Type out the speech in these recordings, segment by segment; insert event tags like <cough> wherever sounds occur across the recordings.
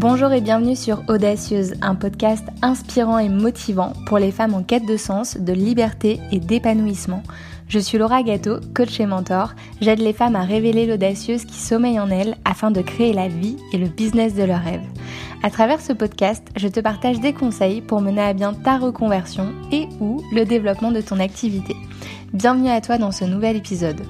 Bonjour et bienvenue sur Audacieuse, un podcast inspirant et motivant pour les femmes en quête de sens, de liberté et d'épanouissement. Je suis Laura Gâteau, coach et mentor. J'aide les femmes à révéler l'audacieuse qui sommeille en elles afin de créer la vie et le business de leurs rêves. À travers ce podcast, je te partage des conseils pour mener à bien ta reconversion et ou le développement de ton activité. Bienvenue à toi dans ce nouvel épisode.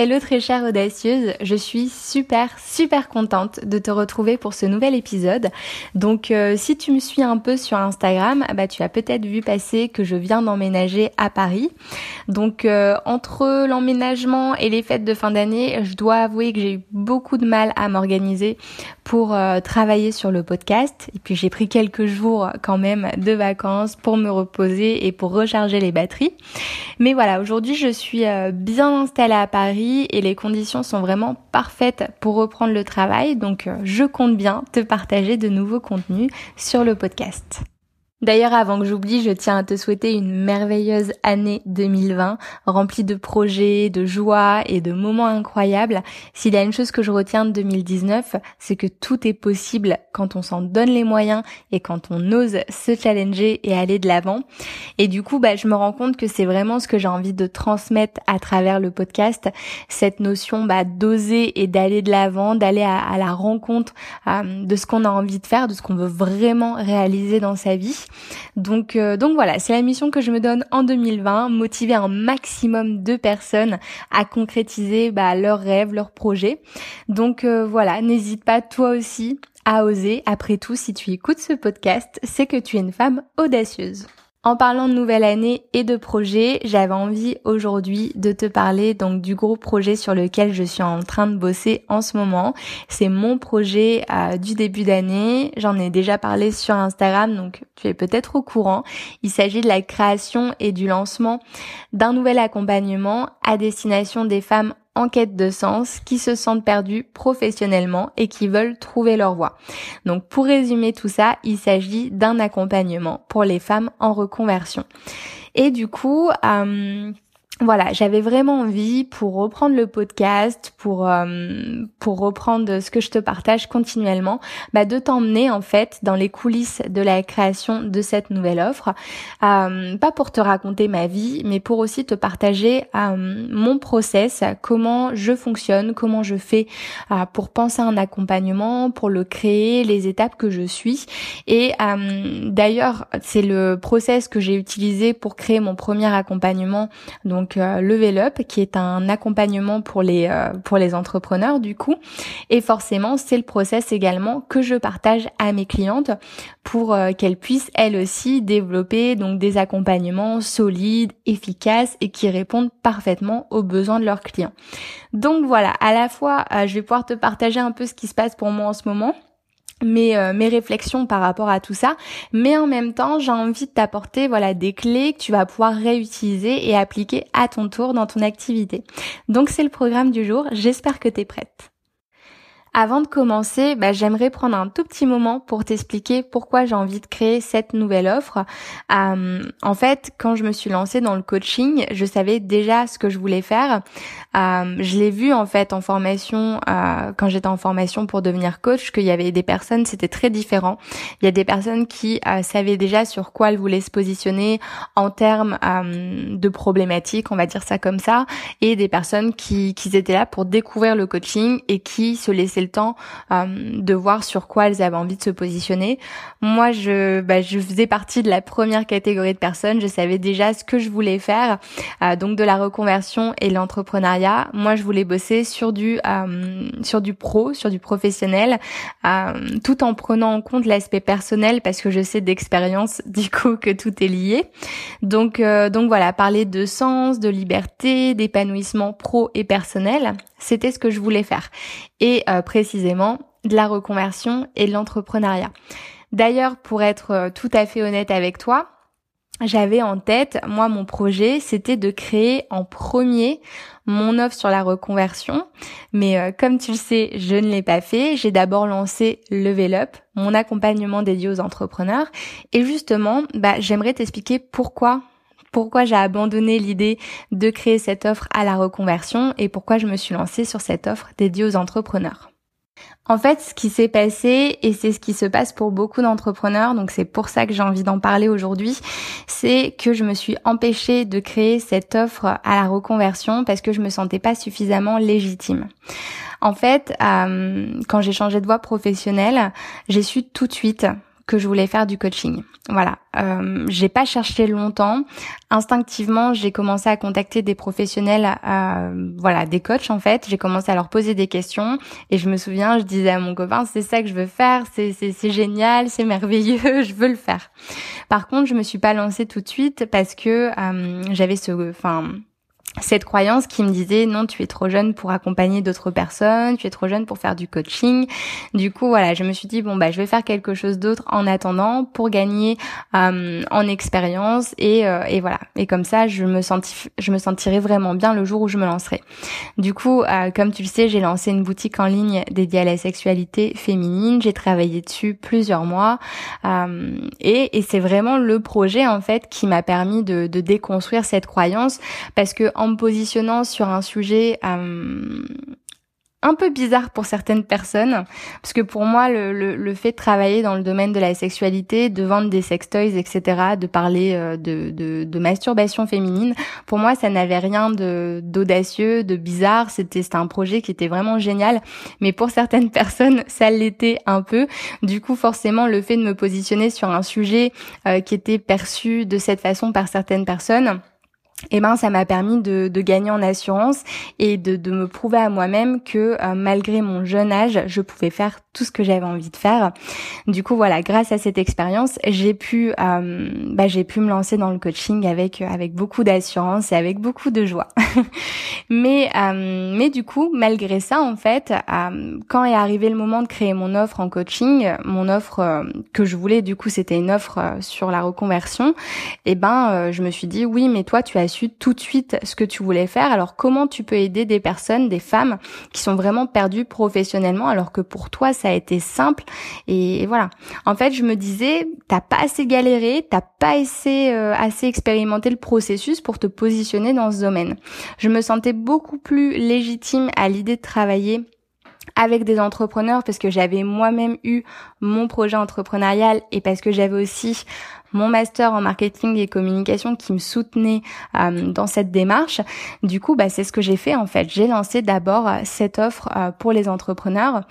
Hello très chère audacieuse, je suis super super contente de te retrouver pour ce nouvel épisode. Donc euh, si tu me suis un peu sur Instagram, bah tu as peut-être vu passer que je viens d'emménager à Paris. Donc euh, entre l'emménagement et les fêtes de fin d'année, je dois avouer que j'ai eu beaucoup de mal à m'organiser pour euh, travailler sur le podcast et puis j'ai pris quelques jours quand même de vacances pour me reposer et pour recharger les batteries. Mais voilà, aujourd'hui je suis bien installée à Paris et les conditions sont vraiment parfaites pour reprendre le travail. Donc euh, je compte bien te partager de nouveaux contenus sur le podcast. D'ailleurs, avant que j'oublie, je tiens à te souhaiter une merveilleuse année 2020, remplie de projets, de joie et de moments incroyables. S'il y a une chose que je retiens de 2019, c'est que tout est possible quand on s'en donne les moyens et quand on ose se challenger et aller de l'avant. Et du coup, bah, je me rends compte que c'est vraiment ce que j'ai envie de transmettre à travers le podcast, cette notion bah, d'oser et d'aller de l'avant, d'aller à, la rencontre euh, de ce qu'on a envie de faire, de ce qu'on veut vraiment réaliser dans sa vie. Donc, euh, donc voilà, c'est la mission que je me donne en 2020, motiver un maximum de personnes à concrétiser bah, leurs rêves, leurs projets. Donc euh, voilà, n'hésite pas toi aussi à oser. Après tout, si tu écoutes ce podcast, c'est que tu es une femme audacieuse. En parlant de nouvelle année et de projet, j'avais envie aujourd'hui de te parler donc du gros projet sur lequel je suis en train de bosser en ce moment. C'est mon projet euh, du début d'année. J'en ai déjà parlé sur Instagram, donc tu es peut-être au courant. Il s'agit de la création et du lancement d'un nouvel accompagnement à destination des femmes en quête de sens, qui se sentent perdus professionnellement et qui veulent trouver leur voie. Donc pour résumer tout ça, il s'agit d'un accompagnement pour les femmes en reconversion. Et du coup, euh, voilà, j'avais vraiment envie pour reprendre le podcast, pour euh, pour reprendre ce que je te partage continuellement, bah de t'emmener en fait dans les coulisses de la création de cette nouvelle offre, euh, pas pour te raconter ma vie, mais pour aussi te partager euh, mon process, comment je fonctionne, comment je fais pour penser un accompagnement, pour le créer, les étapes que je suis. Et d'ailleurs, c'est le process que j'ai utilisé pour créer mon premier accompagnement, donc donc euh, Level Up qui est un accompagnement pour les euh, pour les entrepreneurs du coup. Et forcément c'est le process également que je partage à mes clientes pour euh, qu'elles puissent elles aussi développer donc des accompagnements solides, efficaces et qui répondent parfaitement aux besoins de leurs clients. Donc voilà, à la fois je vais pouvoir te partager un peu ce qui se passe pour moi en ce moment mes, euh, mes réflexions par rapport à tout ça, mais en même temps j'ai envie de t'apporter voilà des clés que tu vas pouvoir réutiliser et appliquer à ton tour dans ton activité. Donc c'est le programme du jour, j'espère que tu es prête. Avant de commencer, bah, j'aimerais prendre un tout petit moment pour t'expliquer pourquoi j'ai envie de créer cette nouvelle offre. Euh, en fait, quand je me suis lancée dans le coaching, je savais déjà ce que je voulais faire. Euh, je l'ai vu en fait en formation, euh, quand j'étais en formation pour devenir coach, qu'il y avait des personnes, c'était très différent. Il y a des personnes qui savaient déjà sur quoi elles voulaient se positionner en termes de problématiques, on va dire ça comme ça, et des personnes qui, qui étaient là pour découvrir le coaching et qui se laissaient le temps euh, de voir sur quoi elles avaient envie de se positionner. Moi, je, bah, je faisais partie de la première catégorie de personnes. Je savais déjà ce que je voulais faire, euh, donc de la reconversion et l'entrepreneuriat. Moi, je voulais bosser sur du euh, sur du pro, sur du professionnel, tout en prenant en compte l'aspect personnel parce que je sais d'expérience <laughs> du coup que tout est lié. Donc donc voilà, parler de sens, de liberté, d'épanouissement pro et personnel, c'était ce que je voulais faire. Et précisément de la reconversion et de l'entrepreneuriat. D'ailleurs, pour être euh, tout à fait honnête avec toi, j'avais en tête, moi mon projet, c'était de créer en premier mon offre sur la reconversion. Mais euh, comme tu le sais, je ne l'ai pas fait. J'ai d'abord lancé Level Up, mon accompagnement dédié aux entrepreneurs. Et justement, bah, j'aimerais t'expliquer pourquoi pourquoi j'ai abandonné l'idée de créer cette offre à la reconversion et pourquoi je me suis lancée sur cette offre dédiée aux entrepreneurs. En fait, ce qui s'est passé, et c'est ce qui se passe pour beaucoup d'entrepreneurs, donc c'est pour ça que j'ai envie d'en parler aujourd'hui, c'est que je me suis empêchée de créer cette offre à la reconversion parce que je me sentais pas suffisamment légitime. En fait, euh, quand j'ai changé de voie professionnelle, j'ai su tout de suite que je voulais faire du coaching. Voilà, euh, j'ai pas cherché longtemps. Instinctivement, j'ai commencé à contacter des professionnels, euh, voilà, des coachs en fait. J'ai commencé à leur poser des questions et je me souviens, je disais à mon copain, c'est ça que je veux faire, c'est c'est génial, c'est merveilleux, <laughs> je veux le faire. Par contre, je me suis pas lancée tout de suite parce que euh, j'avais ce, enfin cette croyance qui me disait non tu es trop jeune pour accompagner d'autres personnes, tu es trop jeune pour faire du coaching. Du coup voilà, je me suis dit bon bah je vais faire quelque chose d'autre en attendant pour gagner euh, en expérience et, euh, et voilà. Et comme ça je me senti, je me sentirai vraiment bien le jour où je me lancerai. Du coup euh, comme tu le sais j'ai lancé une boutique en ligne dédiée à la sexualité féminine. J'ai travaillé dessus plusieurs mois et, et c'est vraiment le projet en fait qui m'a permis de, de déconstruire cette croyance parce que en me positionnant sur un sujet euh, un peu bizarre pour certaines personnes, parce que pour moi, le, le, fait de travailler dans le domaine de la sexualité, de vendre des sextoys, etc., de parler euh, de, de, masturbation féminine, pour moi, ça n'avait rien de d'audacieux, de bizarre. C'était c'était un projet qui était vraiment génial, mais pour certaines <laughs> personnes, ça l'était un peu. Du coup, forcément, le fait de me positionner sur un sujet euh, qui était perçu de cette façon par certaines personnes eh ben ça m'a permis de, gagner en assurance et de, de me prouver à moi-même que euh, malgré mon jeune âge, je pouvais faire tout ce que j'avais envie de faire. Du coup voilà, grâce à cette expérience, j'ai pu euh, bah, j'ai pu me lancer dans le coaching avec avec beaucoup d'assurance et avec beaucoup de joie. <laughs> mais euh, mais du coup, malgré ça en fait, quand est arrivé le moment de créer mon offre en coaching, mon offre que je voulais du coup, c'était une offre sur la reconversion, et eh ben je me suis dit oui, mais toi tu as su tout de suite ce que tu voulais faire. Alors comment tu peux aider des personnes, des femmes qui sont vraiment perdues professionnellement alors que pour toi a été simple et, voilà. En fait, je me disais t'as pas assez galéré, t'as pas assez euh, assez expérimenté le processus pour te positionner dans ce domaine. Je me sentais beaucoup plus légitime à l'idée de travailler avec des entrepreneurs parce que j'avais moi-même eu mon projet entrepreneurial et parce que j'avais aussi mon master en marketing et communication qui me soutenait euh, dans cette démarche. Du coup, bah, c'est ce que j'ai fait en fait. J'ai lancé d'abord euh, cette offre euh, pour les entrepreneurs.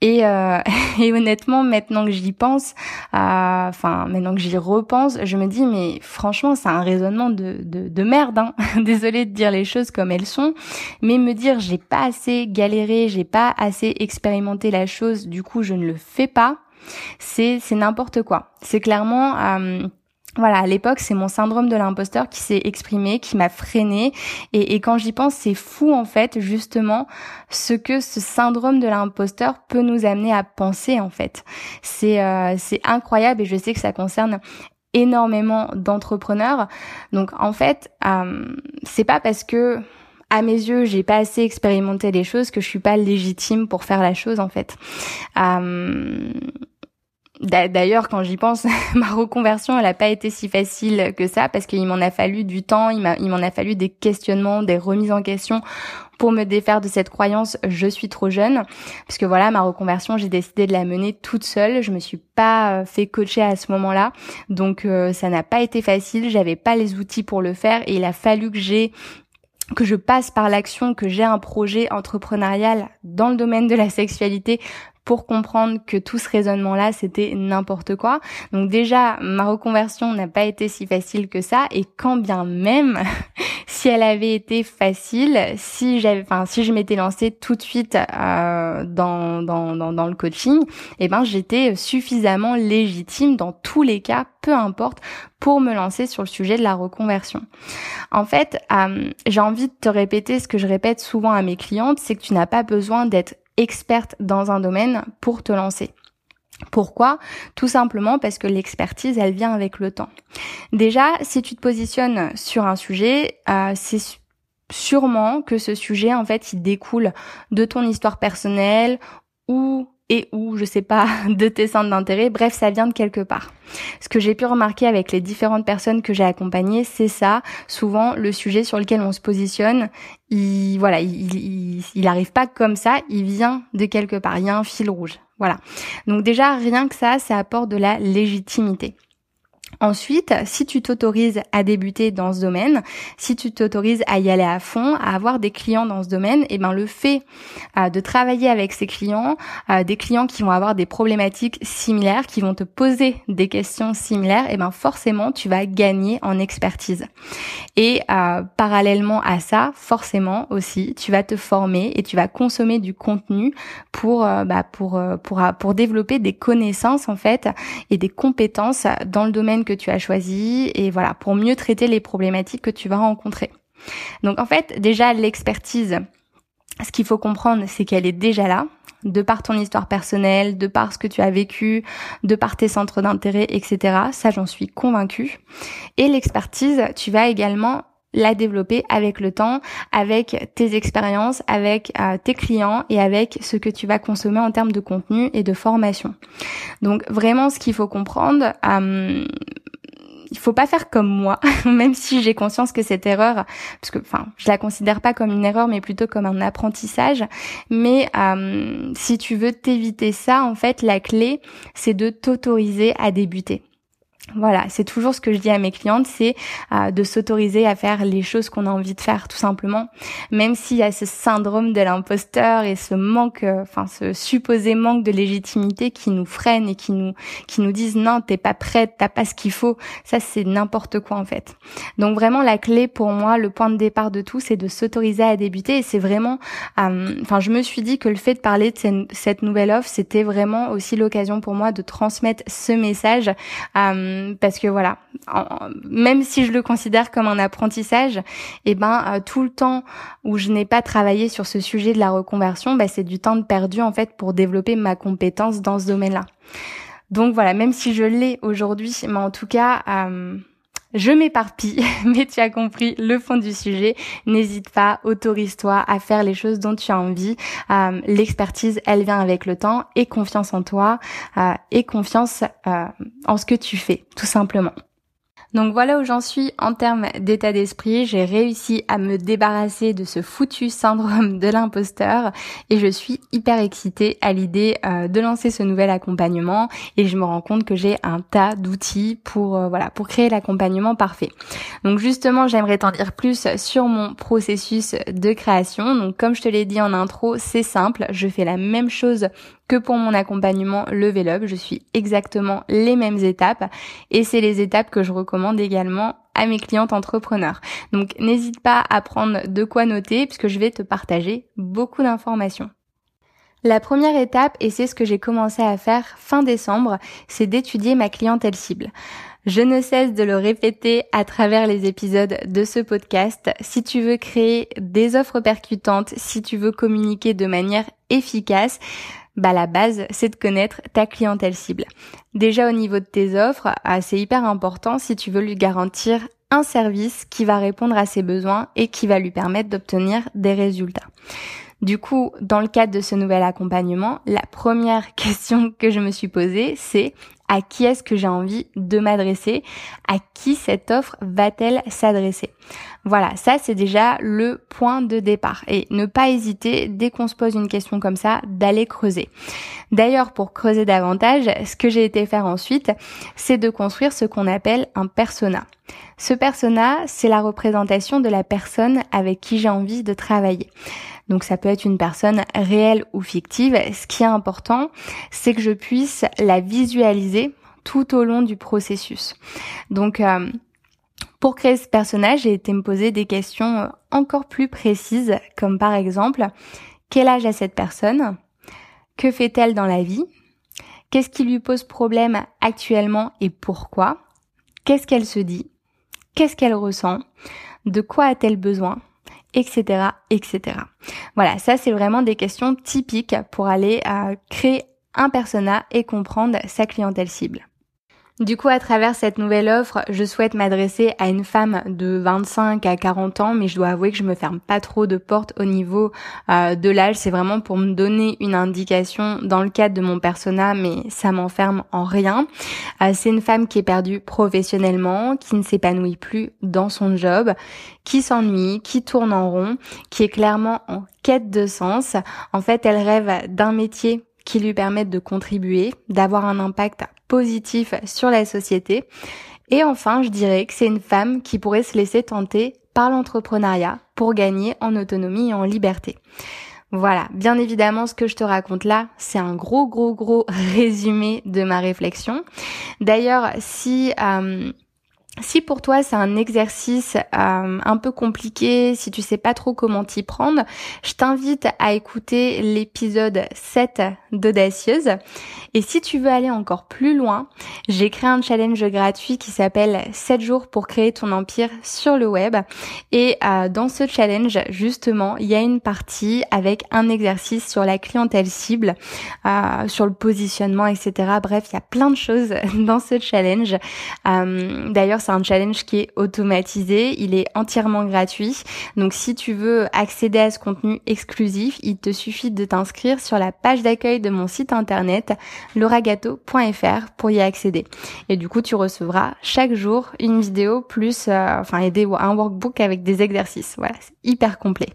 Et, <laughs> et, honnêtement, maintenant que j'y pense, enfin maintenant que j'y repense, je me dis mais franchement, c'est un raisonnement de, de, de merde. Hein. <laughs> Désolée de dire les choses comme elles sont, mais me dire j'ai pas assez galéré, j'ai pas assez expérimenté la chose, du coup je ne le fais pas c'est c'est n'importe quoi. C'est clairement euh, voilà, à l'époque, c'est mon syndrome de l'imposteur qui s'est exprimé, qui m'a freiné. Et, et, quand j'y pense, c'est fou en fait, justement, ce que ce syndrome de l'imposteur peut nous amener à penser en fait. C'est euh, c'est incroyable et je sais que ça concerne énormément d'entrepreneurs. Donc en fait, euh, c'est pas parce que à mes yeux, j'ai pas assez expérimenté les choses que je suis pas légitime pour faire la chose en fait. Euh, D'ailleurs, quand j'y pense, <laughs> ma reconversion, elle n'a pas été si facile que ça parce qu'il m'en a fallu du temps, il m'en a, fallu des questionnements, des remises en question pour me défaire de cette croyance je suis trop jeune. Parce que voilà ma reconversion j'ai décidé de la mener toute seule. Je me suis pas euh, fait coacher à ce moment-là. Donc euh, ça n'a pas été facile. J'avais pas les outils pour le faire. Et il a fallu que j'ai que je passe par l'action, que j'ai un projet entrepreneurial dans le domaine de la sexualité pour comprendre que tout ce raisonnement-là, c'était n'importe quoi. Donc déjà, ma reconversion n'a pas été si facile que ça, et quand bien même, <laughs> si elle avait été facile, si j'avais, enfin, si je m'étais lancée tout de suite euh, dans, dans, dans, le coaching, eh ben, j'étais suffisamment légitime dans tous les cas, peu importe, pour me lancer sur le sujet de la reconversion. En fait, euh, j'ai envie de te répéter ce que je répète souvent à mes clientes, c'est que tu n'as pas besoin d'être experte dans un domaine pour te lancer. Pourquoi? Tout simplement parce que l'expertise, elle vient avec le temps. Déjà, si tu te positionnes sur un sujet, euh, c'est sûrement que ce sujet, en fait, il découle de ton histoire personnelle ou et ou je sais pas <laughs> de tes centres d'intérêt. Bref, ça vient de quelque part. Ce que j'ai pu remarquer avec les différentes personnes que j'ai accompagnées, c'est ça. Souvent, le sujet sur lequel on se positionne, il voilà, il, il, il arrive pas comme ça, il vient de quelque part. Il y a un fil rouge. Voilà. Donc déjà, rien que ça, ça apporte de la légitimité. Ensuite, si tu t'autorises à débuter dans ce domaine, si tu t'autorises à y aller à fond, à avoir des clients dans ce domaine, et eh ben le fait euh, de travailler avec ces clients, euh, des clients qui vont avoir des problématiques similaires, qui vont te poser des questions similaires, et eh ben forcément tu vas gagner en expertise. Et euh, parallèlement à ça, forcément aussi, tu vas te former et tu vas consommer du contenu pour bah, pour pour pour développer des connaissances en fait et des compétences dans le domaine que tu as choisi et voilà, pour mieux traiter les problématiques que tu vas rencontrer. Donc en fait, déjà l'expertise, ce qu'il faut comprendre, c'est qu'elle est déjà là, de par ton histoire personnelle, de par ce que tu as vécu, de par tes centres d'intérêt, etc. Ça, j'en suis convaincue. Et l'expertise, tu vas également la développer avec le temps, avec tes expériences, avec euh, tes clients et avec ce que tu vas consommer en termes de contenu et de formation. Donc vraiment, ce qu'il faut comprendre, euh, il faut pas faire comme moi, <laughs> même si j'ai conscience que cette erreur, parce que enfin, je la considère pas comme une erreur, mais plutôt comme un apprentissage. Mais euh, si tu veux t'éviter ça, en fait, la clé, c'est de t'autoriser à débuter. Voilà, c'est toujours ce que je dis à mes clientes, c'est euh, de s'autoriser à faire les choses qu'on a envie de faire, tout simplement. Même s'il y a ce syndrome de l'imposteur et ce manque, euh, enfin ce supposé manque de légitimité qui nous freine et qui nous qui nous disent non, t'es pas prête, t'as pas ce qu'il faut. Ça, c'est n'importe quoi en fait. Donc vraiment, la clé pour moi, le point de départ de tout, c'est de s'autoriser à débuter. Et c'est vraiment, euh, enfin, je me suis dit que le fait de parler de cette nouvelle offre, c'était vraiment aussi l'occasion pour moi de transmettre ce message. Euh, parce que voilà, même si je le considère comme un apprentissage, et eh ben euh, tout le temps où je n'ai pas travaillé sur ce sujet de la reconversion, bah, c'est du temps perdu en fait pour développer ma compétence dans ce domaine-là. Donc voilà, même si je l'ai aujourd'hui, mais en tout cas, euh, je m'éparpille, <laughs> mais tu as compris le fond du sujet. N'hésite pas, autorise-toi à faire les choses dont tu as envie. Euh, l'expertise, elle vient avec le temps et confiance en toi euh, et confiance euh, en ce que tu fais, tout simplement. Donc voilà où j'en suis en termes d'état d'esprit. J'ai réussi à me débarrasser de ce foutu syndrome de l'imposteur et je suis hyper excitée à l'idée euh, de lancer ce nouvel accompagnement et je me rends compte que j'ai un tas d'outils pour euh, voilà pour créer l'accompagnement parfait. Donc justement, j'aimerais t'en dire plus sur mon processus de création. Donc comme je te l'ai dit en intro, c'est simple, je fais la même chose que pour mon accompagnement Level Up. Je suis exactement les mêmes étapes et c'est les étapes que je recommande également à mes clientes entrepreneurs. Donc n'hésite pas à prendre de quoi noter puisque je vais te partager beaucoup d'informations. La première étape, et c'est ce que j'ai commencé à faire fin décembre, c'est d'étudier ma clientèle cible. Je ne cesse de le répéter à travers les épisodes de ce podcast. Si tu veux créer des offres percutantes, si tu veux communiquer de manière efficace, bah la base, c'est de connaître ta clientèle cible. Déjà au niveau de tes offres, ah, c'est hyper important si tu veux lui garantir un service qui va répondre à ses besoins et qui va lui permettre d'obtenir des résultats. Du coup, dans le cadre de ce nouvel accompagnement, la première <laughs> question que je me suis posée, c'est à qui est-ce que j'ai envie de m'adresser, à qui cette offre va-t-elle s'adresser. Voilà, ça c'est déjà le point de départ. Et ne pas hésiter, dès qu'on se pose une question comme ça, d'aller creuser. D'ailleurs, pour creuser davantage, ce que j'ai été faire ensuite, c'est de construire ce qu'on appelle un persona. Ce persona, c'est la représentation de la personne avec qui j'ai envie de travailler. Donc ça peut être une personne réelle ou fictive. Ce qui est important, c'est que je puisse la visualiser tout au long du processus. Donc euh, pour créer ce personnage, j'ai été me poser des questions encore plus précises, comme par exemple, quel âge a cette personne? Que fait-elle dans la vie? Qu'est-ce qui lui pose problème actuellement et pourquoi? Qu'est-ce qu'elle se dit? Qu'est-ce qu'elle ressent? De quoi a-t-elle besoin? Etc., etc. Voilà, ça c'est vraiment des questions typiques pour aller euh, créer un persona et comprendre sa clientèle cible. Du coup, à travers cette nouvelle offre, je souhaite m'adresser à une femme de 25 à 40 ans, mais je dois avouer que je me ferme pas trop de portes au niveau euh, de l'âge. C'est vraiment pour me donner une indication dans le cadre de mon persona, mais ça m'enferme en rien. Euh, c'est une femme qui est perdue professionnellement, qui ne s'épanouit plus dans son job, qui s'ennuie, qui tourne en rond, qui est clairement en quête de sens. En fait, elle rêve d'un métier qui lui permette de contribuer, d'avoir un impact positif sur la société. Et enfin, je dirais que c'est une femme qui pourrait se laisser tenter par l'entrepreneuriat pour gagner en autonomie et en liberté. Voilà, bien évidemment, ce que je te raconte là, c'est un gros, gros, gros <laughs> résumé de ma réflexion. D'ailleurs, si euh, si pour toi c'est un exercice euh, un peu compliqué, si tu sais pas trop comment t'y prendre, je t'invite à écouter l'épisode 7 d'Audacieuse. Et si tu veux aller encore plus loin, j'ai créé un challenge gratuit qui s'appelle 7 jours pour créer ton empire sur le web. Et euh, dans ce challenge, justement, il y a une partie avec un exercice sur la clientèle cible, euh, sur le positionnement, etc. Bref, il y a plein de choses <laughs> dans ce challenge. D'ailleurs, c'est un challenge qui est automatisé, il est entièrement gratuit. Donc si tu veux accéder à ce contenu exclusif, il te suffit de t'inscrire sur la page d'accueil de mon site internet loragato.fr pour y accéder. Et du coup, tu recevras chaque jour une vidéo plus euh, enfin un workbook avec des exercices. Voilà, c'est hyper complet.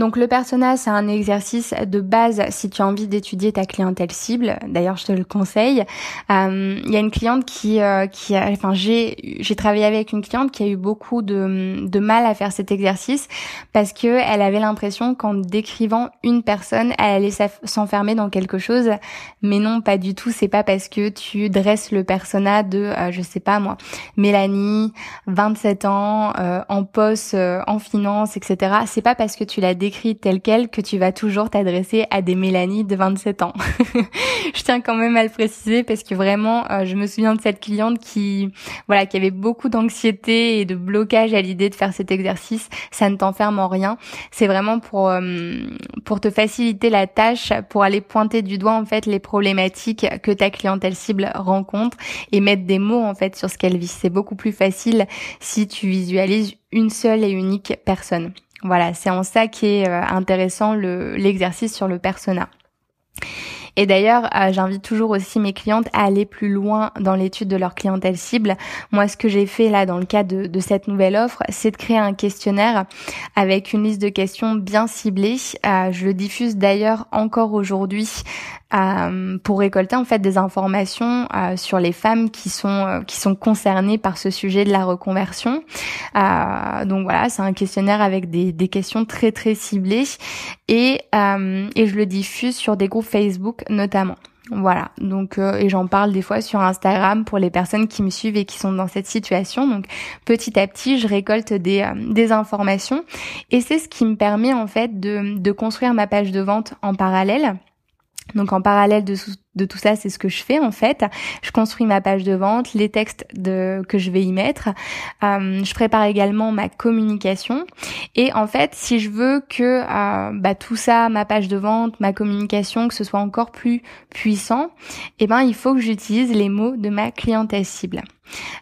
Donc le persona, c'est un exercice de base si tu as envie d'étudier ta clientèle cible. D'ailleurs, je te le conseille. Euh, il y a une cliente qui, euh, qui a, enfin j'ai, j'ai travaillé avec une cliente qui a eu beaucoup de, de mal à faire cet exercice parce que elle avait l'impression qu'en décrivant une personne, elle allait s'enfermer dans quelque chose. Mais non, pas du tout. C'est pas parce que tu dresses le persona de, euh, je sais pas moi, Mélanie, 27 ans, en poste, en finance, etc. C'est pas parce que tu l'as tel quel que tu vas toujours t'adresser à des Mélanie de 27 ans. <laughs> je tiens quand même à le préciser parce que vraiment, euh, je me souviens de cette cliente qui, voilà, qui avait beaucoup d'anxiété et de blocage à l'idée de faire cet exercice. Ça ne t'enferme en rien. C'est vraiment pour euh, pour te faciliter la tâche, pour aller pointer du doigt en fait les problématiques que ta clientèle cible rencontre et mettre des mots en fait sur ce qu'elle vit. C'est beaucoup plus facile si tu visualises une seule et unique personne. Voilà, c'est en ça qui est euh, intéressant l'exercice sur le persona. Et d'ailleurs, euh, j'invite toujours aussi mes clientes à aller plus loin dans l'étude de leur clientèle cible. Moi, ce que j'ai fait là dans le cadre de, cette nouvelle offre, c'est de créer un questionnaire avec une liste de questions bien ciblées. Euh, je le diffuse d'ailleurs encore aujourd'hui euh, pour récolter en fait des informations euh, sur les femmes qui sont euh, qui sont concernées par ce sujet de la reconversion. donc voilà, c'est un questionnaire avec des, des questions très très ciblées et et je le diffuse sur des groupes Facebook notamment. Voilà, donc et j'en parle des fois sur Instagram pour les personnes qui me suivent et qui sont dans cette situation. Donc petit à petit, je récolte des, des informations et c'est ce qui me permet en fait de, de construire ma page de vente en parallèle donc en parallèle de, tout ça, c'est ce que je fais en fait. Je construis ma page de vente, les textes de, que je vais y mettre. Euh, je prépare également ma communication. Et en fait, si je veux que euh, bah, tout ça, ma page de vente, ma communication, que ce soit encore plus puissant, eh ben il faut que j'utilise les mots de ma clientèle cible.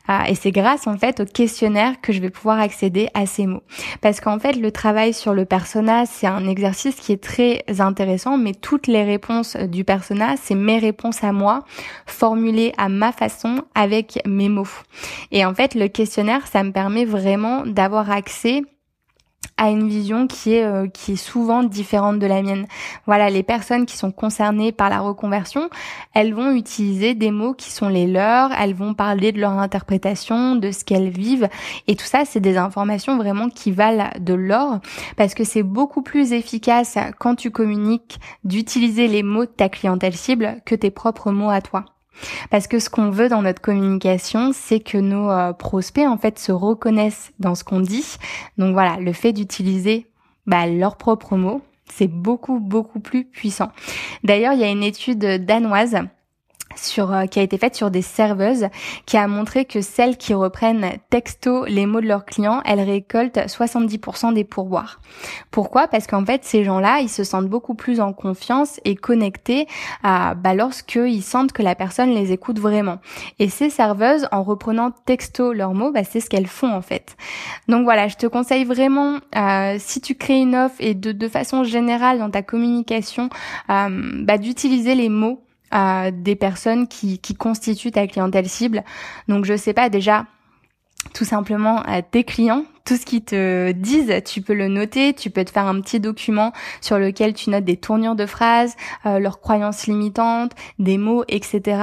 Ah, et c'est grâce en fait au questionnaire que je vais pouvoir accéder à ces mots. Parce qu'en fait, le travail sur le persona, c'est un exercice qui est très intéressant, mais toutes les réponses du persona, c'est mes réponses à moi, formulées à ma façon avec mes mots. Et en fait, le questionnaire, ça me permet vraiment d'avoir accès à une vision qui est euh, qui est souvent différente de la mienne. Voilà, les personnes qui sont concernées par la reconversion, elles vont utiliser des mots qui sont les leurs, elles vont parler de leur interprétation, de ce qu'elles vivent et tout ça c'est des informations vraiment qui valent de l'or parce que c'est beaucoup plus efficace quand tu communiques d'utiliser les mots de ta clientèle cible que tes propres mots à toi. Parce que ce qu'on veut dans notre communication, c'est que nos euh, prospects en fait se reconnaissent dans ce qu'on dit. Donc voilà, le fait d'utiliser bah, leurs propres mots, c'est beaucoup beaucoup plus puissant. D'ailleurs, il y a une étude danoise sur euh, qui a été faite sur des serveuses qui a montré que celles qui reprennent texto les mots de leurs clients, elles récoltent 70% des pourboires. Pourquoi? Parce qu'en fait, ces gens-là, ils se sentent beaucoup plus en confiance et connectés à bah, lorsqu'ils sentent que la personne les écoute vraiment. Et ces serveuses, en reprenant texto leurs mots, bah, c'est ce qu'elles font en fait. Donc voilà, je te conseille vraiment, euh, si tu crées une offre et de, de façon générale dans ta communication, euh, bah, d'utiliser les mots à des personnes qui, qui constituent ta clientèle cible. Donc je sais pas déjà tout simplement à tes clients, tout ce qu'ils te disent, tu peux le noter, tu peux te faire un petit document sur lequel tu notes des tournures de phrases, euh, leurs croyances limitantes, des mots, etc.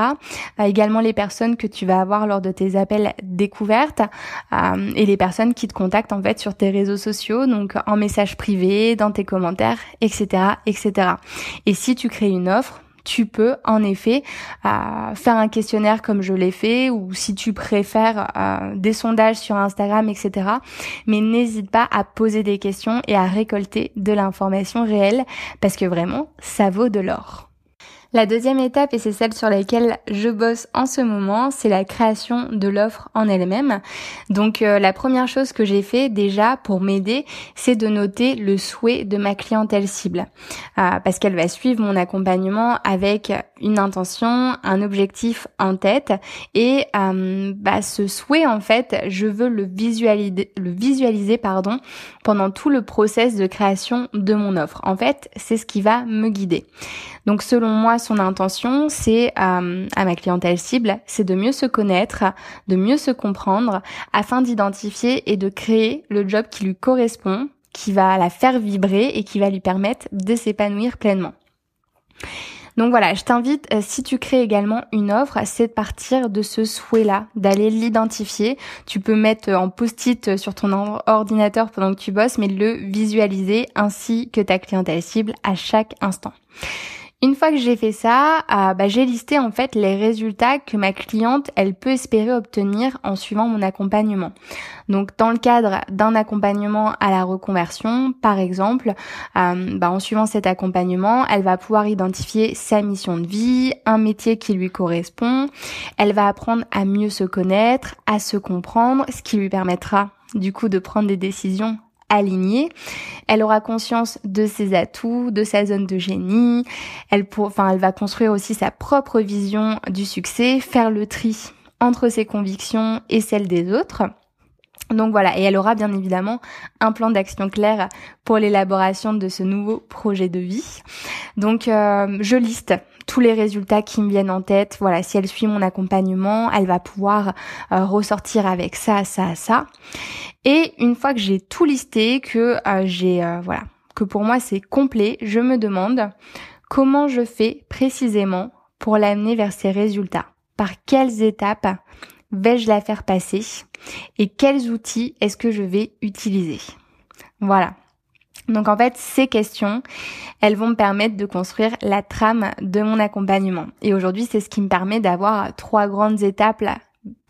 Euh, également les personnes que tu vas avoir lors de tes appels découvertes euh, et les personnes qui te contactent en fait sur tes réseaux sociaux, donc en message privé, dans tes commentaires, etc., etc. Et si tu crées une offre, tu peux en effet euh, faire un questionnaire comme je l'ai fait ou si tu préfères euh, des sondages sur Instagram, etc. Mais n'hésite pas à poser des questions et à récolter de l'information réelle parce que vraiment, ça vaut de l'or. La deuxième étape, et c'est celle sur laquelle je bosse en ce moment, c'est la création de l'offre en elle-même. Donc euh, la première chose que j'ai fait déjà pour m'aider, c'est de noter le souhait de ma clientèle cible. Euh, parce qu'elle va suivre mon accompagnement avec une intention, un objectif en tête. Et euh, bah, ce souhait, en fait, je veux le visualiser, le visualiser pardon, pendant tout le process de création de mon offre. En fait, c'est ce qui va me guider. Donc selon moi, son intention, c'est euh, à ma clientèle cible, c'est de mieux se connaître, de mieux se comprendre, afin d'identifier et de créer le job qui lui correspond, qui va la faire vibrer et qui va lui permettre de s'épanouir pleinement. Donc voilà, je t'invite, euh, si tu crées également une offre, c'est de partir de ce souhait-là, d'aller l'identifier. Tu peux mettre en post-it sur ton ordinateur pendant que tu bosses, mais le visualiser ainsi que ta clientèle cible à chaque instant. Une fois que j'ai fait ça, euh, bah, j'ai listé en fait les résultats que ma cliente elle peut espérer obtenir en suivant mon accompagnement. Donc dans le cadre d'un accompagnement à la reconversion, par exemple, euh, bah, en suivant cet accompagnement, elle va pouvoir identifier sa mission de vie, un métier qui lui correspond. Elle va apprendre à mieux se connaître, à se comprendre, ce qui lui permettra du coup de prendre des décisions alignée. Elle aura conscience de ses atouts, de sa zone de génie. Elle, pour, enfin, elle va construire aussi sa propre vision du succès, faire le tri entre ses convictions et celles des autres. Donc voilà, et elle aura bien évidemment un plan d'action clair pour l'élaboration de ce nouveau projet de vie. Donc euh, je liste tous les résultats qui me viennent en tête. Voilà, si elle suit mon accompagnement, elle va pouvoir euh, ressortir avec ça, ça, ça. Et une fois que j'ai tout listé, que euh, j'ai voilà, que pour moi c'est complet, je me demande comment je fais précisément pour l'amener vers ces résultats. Par quelles étapes vais-je la faire passer et quels outils est-ce que je vais utiliser? Voilà. Donc en fait, ces questions, elles vont me permettre de construire la trame de mon accompagnement. Et aujourd'hui, c'est ce qui me permet d'avoir trois grandes étapes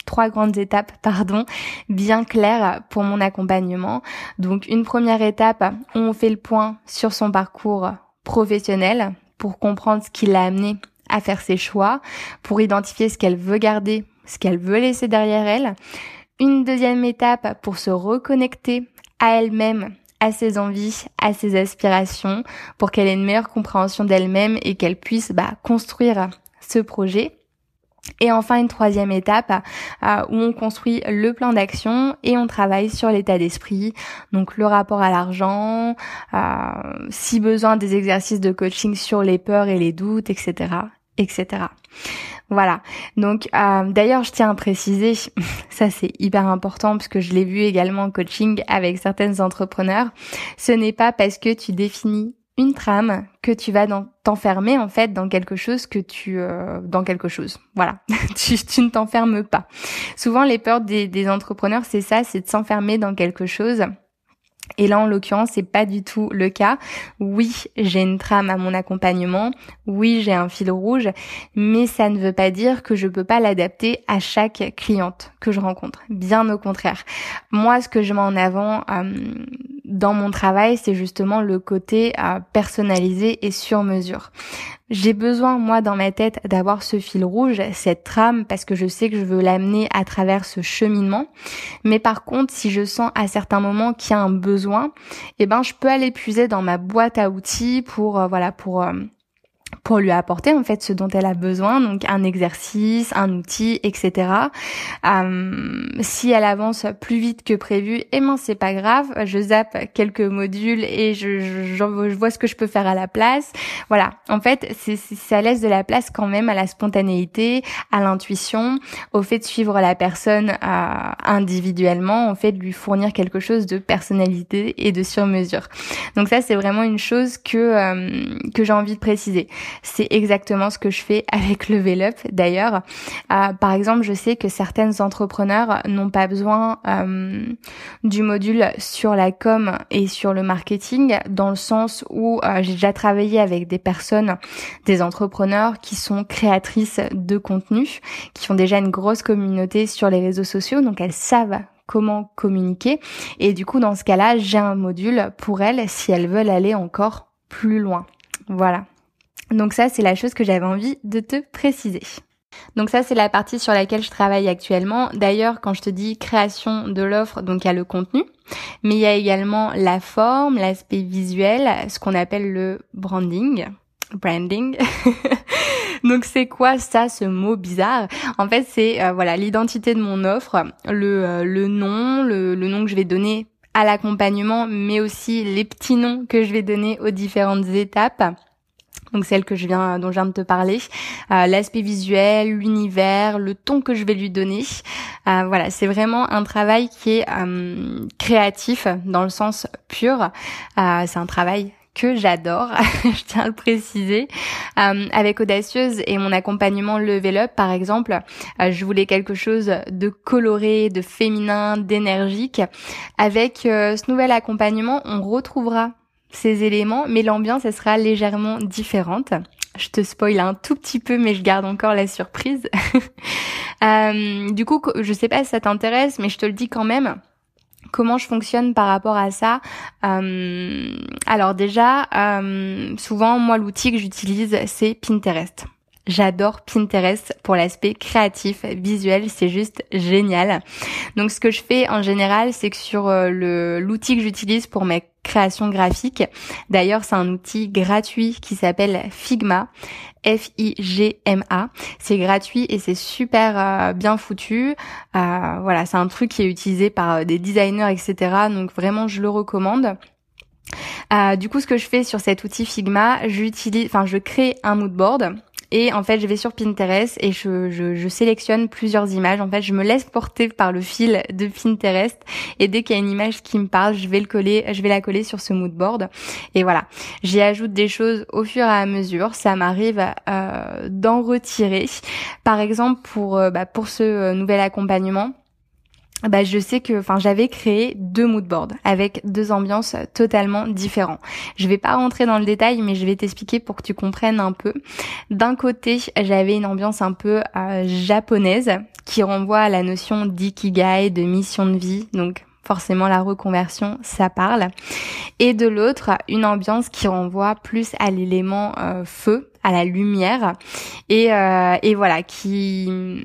trois grandes étapes, <laughs> pardon, bien claires pour mon accompagnement. Donc une première étape on fait le point sur son parcours professionnel pour comprendre ce qui l'a amené à faire ses choix, pour identifier ce qu'elle veut garder, ce qu'elle veut laisser derrière elle. Une deuxième étape pour se reconnecter à elle-même à ses envies, à ses aspirations, pour qu'elle ait une meilleure compréhension d'elle-même et qu'elle puisse bah, construire ce projet. Et enfin une troisième étape euh, où on construit le plan d'action et on travaille sur l'état d'esprit, donc le rapport à l'argent, euh, si besoin des exercices de coaching sur les peurs et les doutes, etc., etc. Voilà. Donc euh, d'ailleurs, je tiens à préciser, <laughs> ça c'est hyper important parce que je l'ai vu également en coaching avec certaines entrepreneurs. Ce n'est pas parce que tu définis une trame que tu vas t'enfermer en fait dans quelque chose que tu euh, dans quelque chose. Voilà, <laughs> tu, ne t'enfermes pas. Souvent les peurs des entrepreneurs c'est ça, c'est de s'enfermer dans quelque chose et là, en l'occurrence, c'est pas du tout le cas. Oui, j'ai une trame à mon accompagnement. Oui, j'ai un fil rouge, mais ça ne veut pas dire que je peux pas l'adapter à chaque cliente que je rencontre. Bien au contraire. Moi, ce que je mets en avant euh, dans mon travail, c'est justement le côté euh, personnalisé et sur mesure. J'ai besoin, moi, dans ma tête, d'avoir ce fil rouge, cette trame, parce que je sais que je veux l'amener à travers ce cheminement. Mais par contre, si je sens à certains moments qu'il y a un besoin, eh ben, je peux aller puiser dans ma boîte à outils pour, euh, voilà, pour euh, pour lui apporter en fait ce dont elle a besoin, donc un exercice, un outil, etc. Euh, si elle avance plus vite que prévu, eh ben c'est pas grave, je zappe quelques modules et je, je, je, vois ce que je peux faire à la place. Voilà, en fait, c'est, ça laisse de la place quand même à la spontanéité, à l'intuition, au fait de suivre la personne euh, individuellement, au fait de lui fournir quelque chose de personnalité et de sur-mesure. Donc ça, c'est vraiment une chose que euh, que j'ai envie de préciser. C'est exactement ce que je fais avec Level Up d'ailleurs. Euh, par exemple, je sais que certaines entrepreneurs n'ont pas besoin euh, du module sur la com et sur le marketing dans le sens où euh, j'ai déjà travaillé avec des personnes, des entrepreneurs qui sont créatrices de contenu, qui ont déjà une grosse communauté sur les réseaux sociaux, donc elles savent comment communiquer. Et du coup, dans ce cas-là, j'ai un module pour elles si elles veulent aller encore plus loin. Voilà. Donc ça, c'est la chose que j'avais envie de te préciser. Donc ça, c'est la partie sur laquelle je travaille actuellement. D'ailleurs, quand je te dis création de l'offre, donc il y a le contenu, mais il y a également la forme, l'aspect visuel, ce qu'on appelle le branding. Branding. <laughs> Donc c'est quoi ça, ce mot bizarre? En fait, c'est euh, voilà l'identité de mon offre, le, euh, le nom, le, le nom que je vais donner à l'accompagnement, mais aussi les petits noms que je vais donner aux différentes étapes donc celle que je viens dont je viens de te parler, euh, l'aspect visuel, l'univers, le ton que je vais lui donner. Euh, voilà, c'est vraiment un travail qui est euh, créatif dans le sens pur. c'est un travail que j'adore, <laughs> je tiens à le préciser. avec Audacieuse et mon accompagnement Level Up, par exemple, je voulais quelque chose de coloré, de féminin, d'énergique. Avec ce nouvel accompagnement, on retrouvera ces éléments, mais l'ambiance, elle sera légèrement différente. Je te spoil un tout petit peu, mais je garde encore la surprise. <laughs> euh, du coup, je sais pas si ça t'intéresse, mais je te le dis quand même comment je fonctionne par rapport à ça. Euh, alors déjà, euh, souvent moi l'outil que j'utilise c'est Pinterest. J'adore Pinterest pour l'aspect créatif, visuel, c'est juste génial. Donc ce que je fais en général, c'est que sur euh, l'outil que j'utilise pour mes créations graphiques, d'ailleurs c'est un outil gratuit qui s'appelle Figma, F-I-G-M-A. C'est gratuit et c'est super euh, bien foutu. Euh, voilà, c'est un truc qui est utilisé par des designers, etc. Donc vraiment, je le recommande. du coup, ce que je fais sur cet outil Figma, j'utilise, enfin, je crée un mood board et en fait, je vais sur Pinterest et je, je, je, sélectionne plusieurs images. En fait, je me laisse porter par le fil de Pinterest. Et dès qu'il y a une image qui me parle, je vais le coller, je vais la coller sur ce mood board. Et voilà, j'y ajoute des choses au fur et à mesure. Ça m'arrive euh, d'en retirer. Par exemple, pour euh, bah, pour ce euh, nouvel accompagnement bah, je sais que, enfin, j'avais créé deux moodboards avec deux ambiances totalement différentes. Je vais pas rentrer dans le détail, mais je vais t'expliquer pour que tu comprennes un peu. D'un côté, j'avais une ambiance un peu euh, japonaise qui renvoie à la notion d'ikigai, de mission de vie, donc forcément la reconversion, ça parle. Et de l'autre, une ambiance qui renvoie plus à l'élément euh, feu, à la lumière, et, euh, et voilà, qui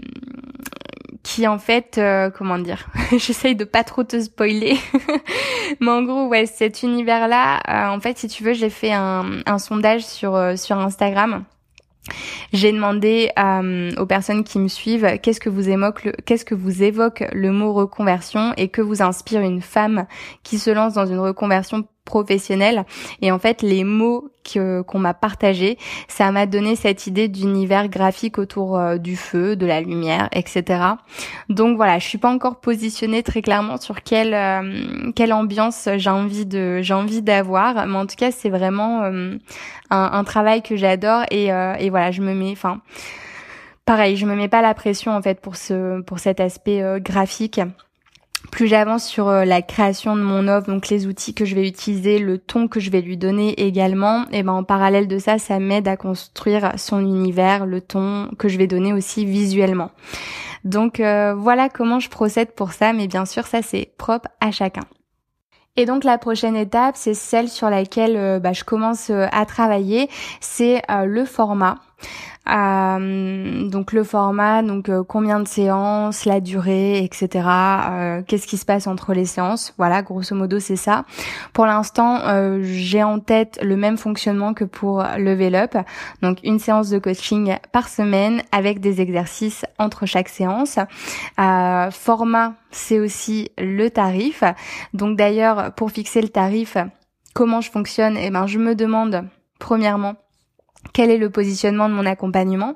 qui en fait, euh, comment dire, <laughs> j'essaye de pas trop te spoiler, <laughs> mais en gros, ouais, cet univers-là, euh, en fait, si tu veux, j'ai fait un, un sondage sur euh, sur Instagram. J'ai demandé aux personnes qui me suivent qu'est-ce que vous évoque le, qu'est-ce que vous évoque le mot reconversion et que vous inspire une femme qui se lance dans une reconversion professionnelle. Et en fait, les mots que, qu'on m'a partagés, ça m'a donné cette idée d'univers graphique autour euh, du feu, de la lumière, etc. Donc voilà, je suis pas encore positionnée très clairement sur quelle euh, quelle ambiance j'ai envie de j'ai envie d'avoir, mais en tout cas, c'est vraiment euh, un, un, travail que j'adore et, et voilà, je me mets, enfin, pareil, je me mets pas la pression en fait pour ce pour cet aspect graphique plus j'avance sur euh, la création de mon offre, donc les outils que je vais utiliser, le ton que je vais lui donner également, et ben en parallèle de ça, ça m'aide à construire son univers, le ton que je vais donner aussi visuellement. Donc euh, voilà comment je procède pour ça, mais bien sûr ça c'est propre à chacun. Et donc la prochaine étape, c'est celle sur laquelle bah, je commence à travailler, c'est le format. Donc le format, donc euh, combien de séances, la durée, etc. Euh, Qu'est-ce qui se passe entre les séances Voilà, grosso modo c'est ça. Pour l'instant, euh, j'ai en tête le même fonctionnement que pour Level Up, donc une séance de coaching par semaine avec des exercices entre chaque séance. format, c'est aussi le tarif. Donc d'ailleurs, pour fixer le tarif, comment je fonctionne? Eh ben, je me demande premièrement quel est le positionnement de mon accompagnement?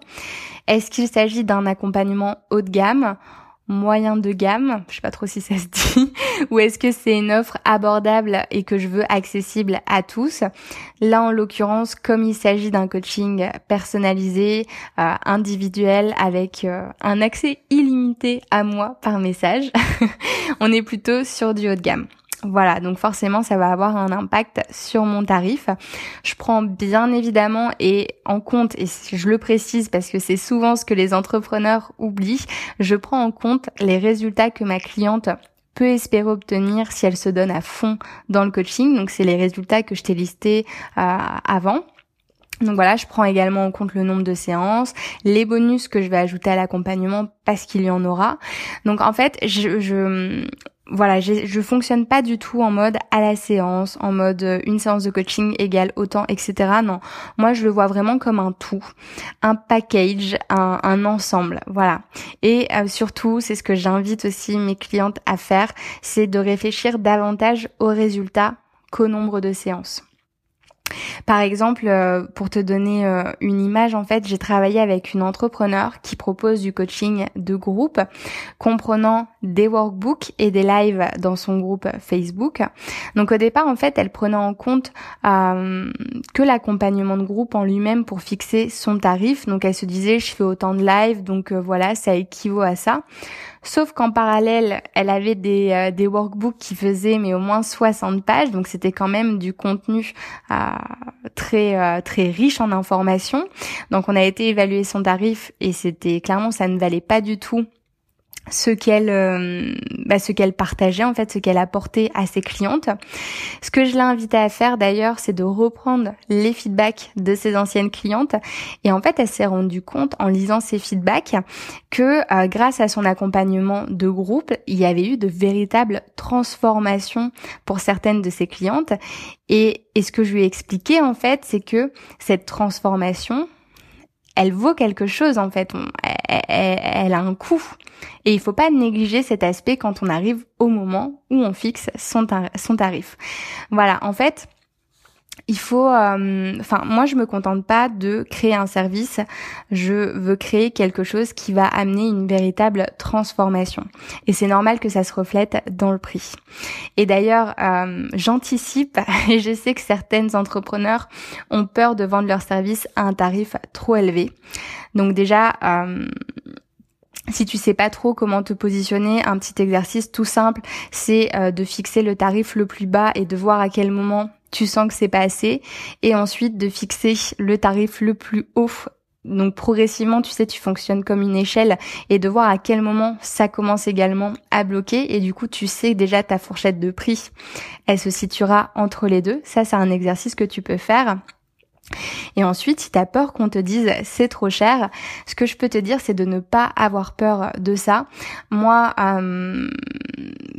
Est-ce qu'il s'agit d'un accompagnement haut de gamme moyen de gamme, je sais pas trop si ça se dit, <laughs> ou est-ce que c'est une offre abordable et que je veux accessible à tous? Là, en l'occurrence, comme il s'agit d'un coaching personnalisé, euh, individuel, avec euh, un accès illimité à moi par message, <laughs> on est plutôt sur du haut de gamme. Voilà, donc forcément ça va avoir un impact sur mon tarif. Je prends bien évidemment et en compte, et je le précise parce que c'est souvent ce que les entrepreneurs oublient, je prends en compte les résultats que ma cliente peut espérer obtenir si elle se donne à fond dans le coaching. Donc c'est les résultats que je t'ai listés euh, avant. Donc voilà, je prends également en compte le nombre de séances, les bonus que je vais ajouter à l'accompagnement parce qu'il y en aura. Donc en fait, je, je voilà, je fonctionne pas du tout en mode à la séance, en mode euh, une séance de coaching égale autant, etc. Non, moi je le vois vraiment comme un tout, un package, un, ensemble, voilà. Et euh, surtout, c'est ce que j'invite aussi mes clientes à faire, c'est de réfléchir davantage aux résultats qu'au nombre de séances. Par exemple, euh, pour te donner euh, une image, en fait, j'ai travaillé avec une entrepreneur qui propose du coaching de groupe, comprenant des workbooks et des lives dans son groupe Facebook. Donc au départ, en fait, elle prenait en compte euh, que l'accompagnement de groupe en lui-même pour fixer son tarif. Donc elle se disait, je fais autant de lives, donc voilà, ça équivaut à ça. Sauf qu'en parallèle, elle avait des, euh, des workbooks qui faisaient mais au moins 60 pages, donc c'était quand même du contenu euh, très euh, très riche en informations. Donc on a été évaluer son tarif et c'était clairement ça ne valait pas du tout ce qu'elle euh, bah, ce qu'elle partageait en fait ce qu'elle apportait à ses clientes. Ce que je l'ai invitée à faire d'ailleurs c'est de reprendre les feedbacks de ses anciennes clientes. Et en fait elle s'est rendue compte en lisant ces feedbacks que euh, grâce à son accompagnement de groupe il y avait eu de véritables transformations pour certaines de ses clientes. Et, et ce que je lui ai expliqué en fait c'est que cette transformation elle vaut quelque chose en fait. elle, a un coût. Et il faut pas négliger cet aspect quand on arrive au moment où on fixe son, son tarif. Voilà, en fait, il faut, euh, enfin, moi je me contente pas de créer un service, je veux créer quelque chose qui va amener une véritable transformation. Et c'est normal que ça se reflète dans le prix. Et d'ailleurs, euh, j'anticipe <laughs> et je sais que certaines entrepreneurs ont peur de vendre leur service à un tarif trop élevé. Donc déjà, euh, si tu sais pas trop comment te positionner, un petit exercice tout simple, c'est de fixer le tarif le plus bas et de voir à quel moment tu sens que c'est pas assez, et ensuite de fixer le tarif le plus haut donc progressivement, tu sais, tu fonctionnes comme une échelle et de voir à quel moment ça commence également à bloquer et du coup, tu sais déjà ta fourchette de prix, elle se situera entre les deux. Ça, c'est un exercice que tu peux faire. Et ensuite, si tu as peur qu'on te dise c'est trop cher, ce que je peux te dire, c'est de ne pas avoir peur de ça. Moi, euh,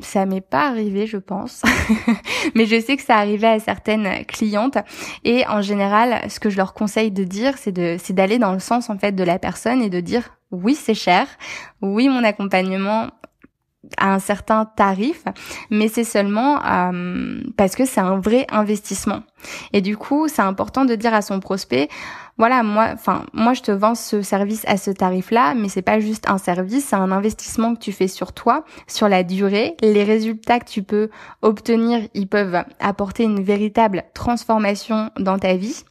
ça m'est pas arrivé, je pense, <laughs> mais je sais que ça arrivait à certaines clientes. Et en général, ce que je leur conseille de dire, c'est c'est d'aller dans le sens en fait de la personne et de dire oui, c'est cher. Oui, mon accompagnement à un certain tarif, mais c'est seulement euh, parce que c'est un vrai investissement. Et du coup, c'est important de dire à son prospect, voilà, moi, enfin, moi, je te vends ce service à ce tarif-là, mais c'est pas juste un service, c'est un investissement que tu fais sur toi, sur la durée. Les résultats que tu peux obtenir, ils peuvent apporter une véritable transformation dans ta vie.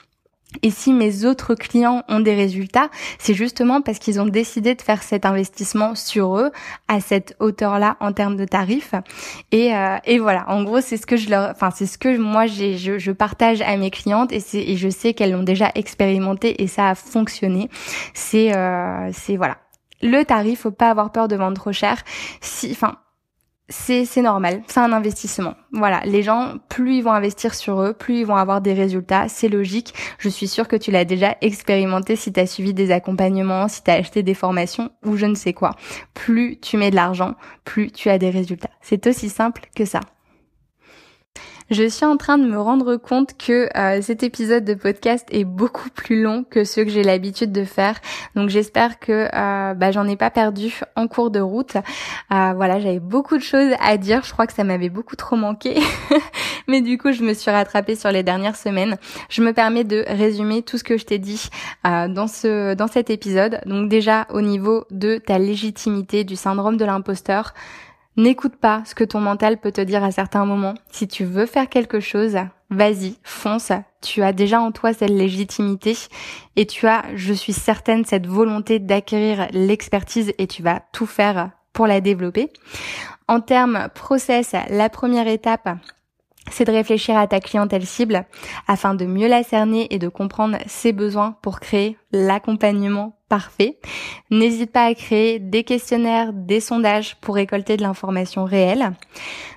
Et si mes autres clients ont des résultats, c'est justement parce qu'ils ont décidé de faire cet investissement sur eux à cette hauteur-là en termes de tarifs. Et, euh, et voilà, en gros, c'est ce que je leur, enfin c'est ce que moi j'ai, je, je, partage à mes clientes et, c'est, et je sais qu'elles l'ont déjà expérimenté et ça a fonctionné. C'est, euh, c'est voilà, le tarif, faut pas avoir peur de vendre trop cher. Si, enfin, c'est normal, c'est un investissement. Voilà, les gens plus ils vont investir sur eux, plus ils vont avoir des résultats, c'est logique. Je suis sûre que tu l'as déjà expérimenté si tu as suivi des accompagnements, si tu as acheté des formations ou je ne sais quoi. Plus tu mets de l'argent, plus tu as des résultats. C'est aussi simple que ça. Je suis en train de me rendre compte que euh, cet épisode de podcast est beaucoup plus long que ceux que j'ai l'habitude de faire. Donc j'espère que euh, bah, j'en ai pas perdu en cours de route. Euh, voilà, j'avais beaucoup de choses à dire. Je crois que ça m'avait beaucoup trop manqué. <laughs> Mais du coup, je me suis rattrapée sur les dernières semaines. Je me permets de résumer tout ce que je t'ai dit dans ce dans cet épisode. Donc déjà au niveau de ta légitimité du syndrome de l'imposteur, N'écoute pas ce que ton mental peut te dire à certains moments. Si tu veux faire quelque chose, vas-y, fonce. Tu as déjà en toi cette légitimité et tu as, je suis certaine, cette volonté d'acquérir l'expertise et tu vas tout faire pour la développer. En termes process, la première étape, c'est de réfléchir à ta clientèle cible afin de mieux la cerner et de comprendre ses besoins pour créer l'accompagnement parfait. N'hésite pas à créer des questionnaires, des sondages pour récolter de l'information réelle.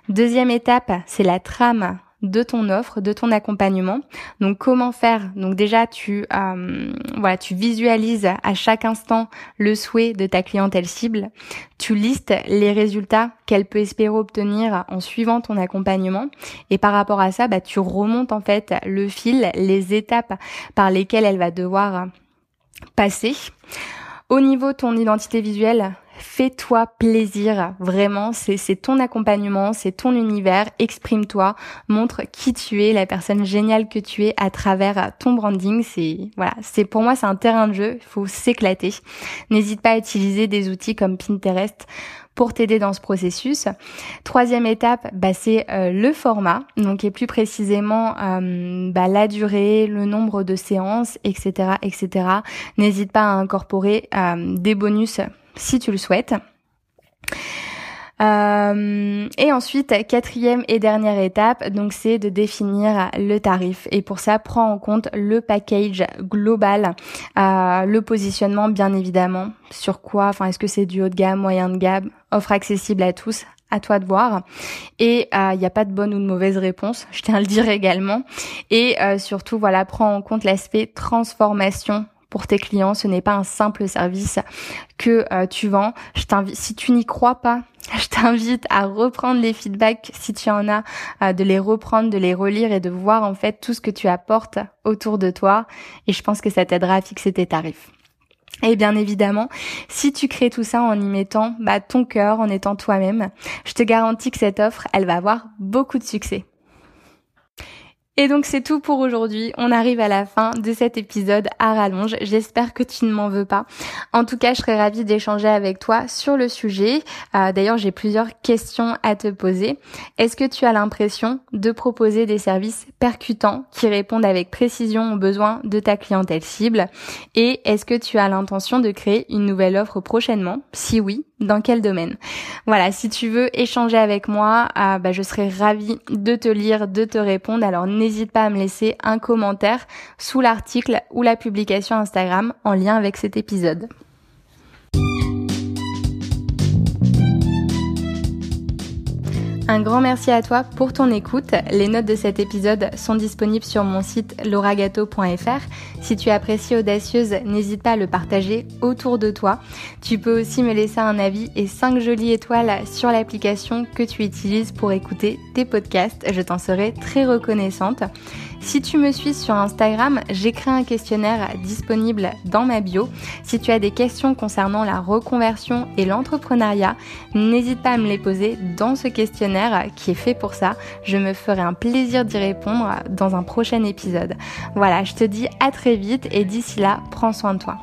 Deuxième étape, c'est la trame de ton offre, de ton accompagnement. Donc comment faire? Donc déjà tu euh, voilà, tu visualises à chaque instant le souhait de ta clientèle cible. Tu listes les résultats qu'elle peut espérer obtenir en suivant ton accompagnement et par rapport à ça, bah tu remontes en fait le fil, les étapes par lesquelles elle va devoir passer. Au niveau de ton identité visuelle, fais-toi plaisir, vraiment, c'est ton accompagnement, c'est ton univers, exprime-toi, montre qui tu es, la personne géniale que tu es à travers ton branding, c'est voilà, c'est pour moi c'est un terrain de jeu, il faut s'éclater. N'hésite pas à utiliser des outils comme Pinterest pour t'aider dans ce processus. Troisième étape, bah, c'est euh, le format, donc et plus précisément euh, bah, la durée, le nombre de séances, etc., etc. N'hésite pas à incorporer euh, des bonus si tu le souhaites. Euh, et ensuite, quatrième et dernière étape, donc c'est de définir le tarif. Et pour ça, prends en compte le package global, euh, le positionnement bien évidemment. Sur quoi Enfin, est-ce que c'est du haut de gamme, moyen de gamme, offre accessible à tous à toi de voir. Et il euh, n'y a pas de bonne ou de mauvaise réponse, <laughs> je tiens à le dire également. Et surtout, voilà, prends en compte l'aspect transformation pour tes clients. Ce n'est pas un simple service que euh, tu vends. Si tu n'y crois pas, <laughs> je t'invite à reprendre les feedbacks si tu en as, euh, de les reprendre, de les relire et de voir en fait tout ce que tu apportes autour de toi. Et je pense que ça t'aidera à fixer tes tarifs. Et bien évidemment, si tu crées tout ça en y mettant bah, ton cœur, en étant toi-même, je te garantis que cette offre, elle va avoir beaucoup de succès. Et donc c'est tout pour aujourd'hui. On arrive à la fin de cet épisode à rallonge. J'espère que tu ne m'en veux pas. En tout cas, je serais ravie d'échanger avec toi sur le sujet. Euh, d'ailleurs, j'ai plusieurs questions à te poser. Est-ce que tu as l'impression de proposer des services percutants qui répondent avec précision aux besoins de ta clientèle cible? Et est-ce que tu as l'intention de créer une nouvelle offre prochainement? Si oui, dans quel domaine Voilà, si tu veux échanger avec moi, euh, bah, je serais ravie de te lire, de te répondre. Alors n'hésite pas à me laisser un commentaire sous l'article ou la publication Instagram en lien avec cet épisode. Un grand merci à toi pour ton écoute. Les notes de cet épisode sont disponibles sur mon site lauragato.fr. Si tu apprécies Audacieuse, n'hésite pas à le partager autour de toi. Tu peux aussi me laisser un avis et 5 jolies étoiles sur l'application que tu utilises pour écouter tes podcasts. Je t'en serai très reconnaissante. Si tu me suis sur Instagram, j'ai créé un questionnaire disponible dans ma bio. Si tu as des questions concernant la reconversion et l'entrepreneuriat, n'hésite pas à me les poser dans ce questionnaire qui est fait pour ça. Je me ferai un plaisir d'y répondre dans un prochain épisode. Voilà, je te dis à très vite et d'ici là, prends soin de toi.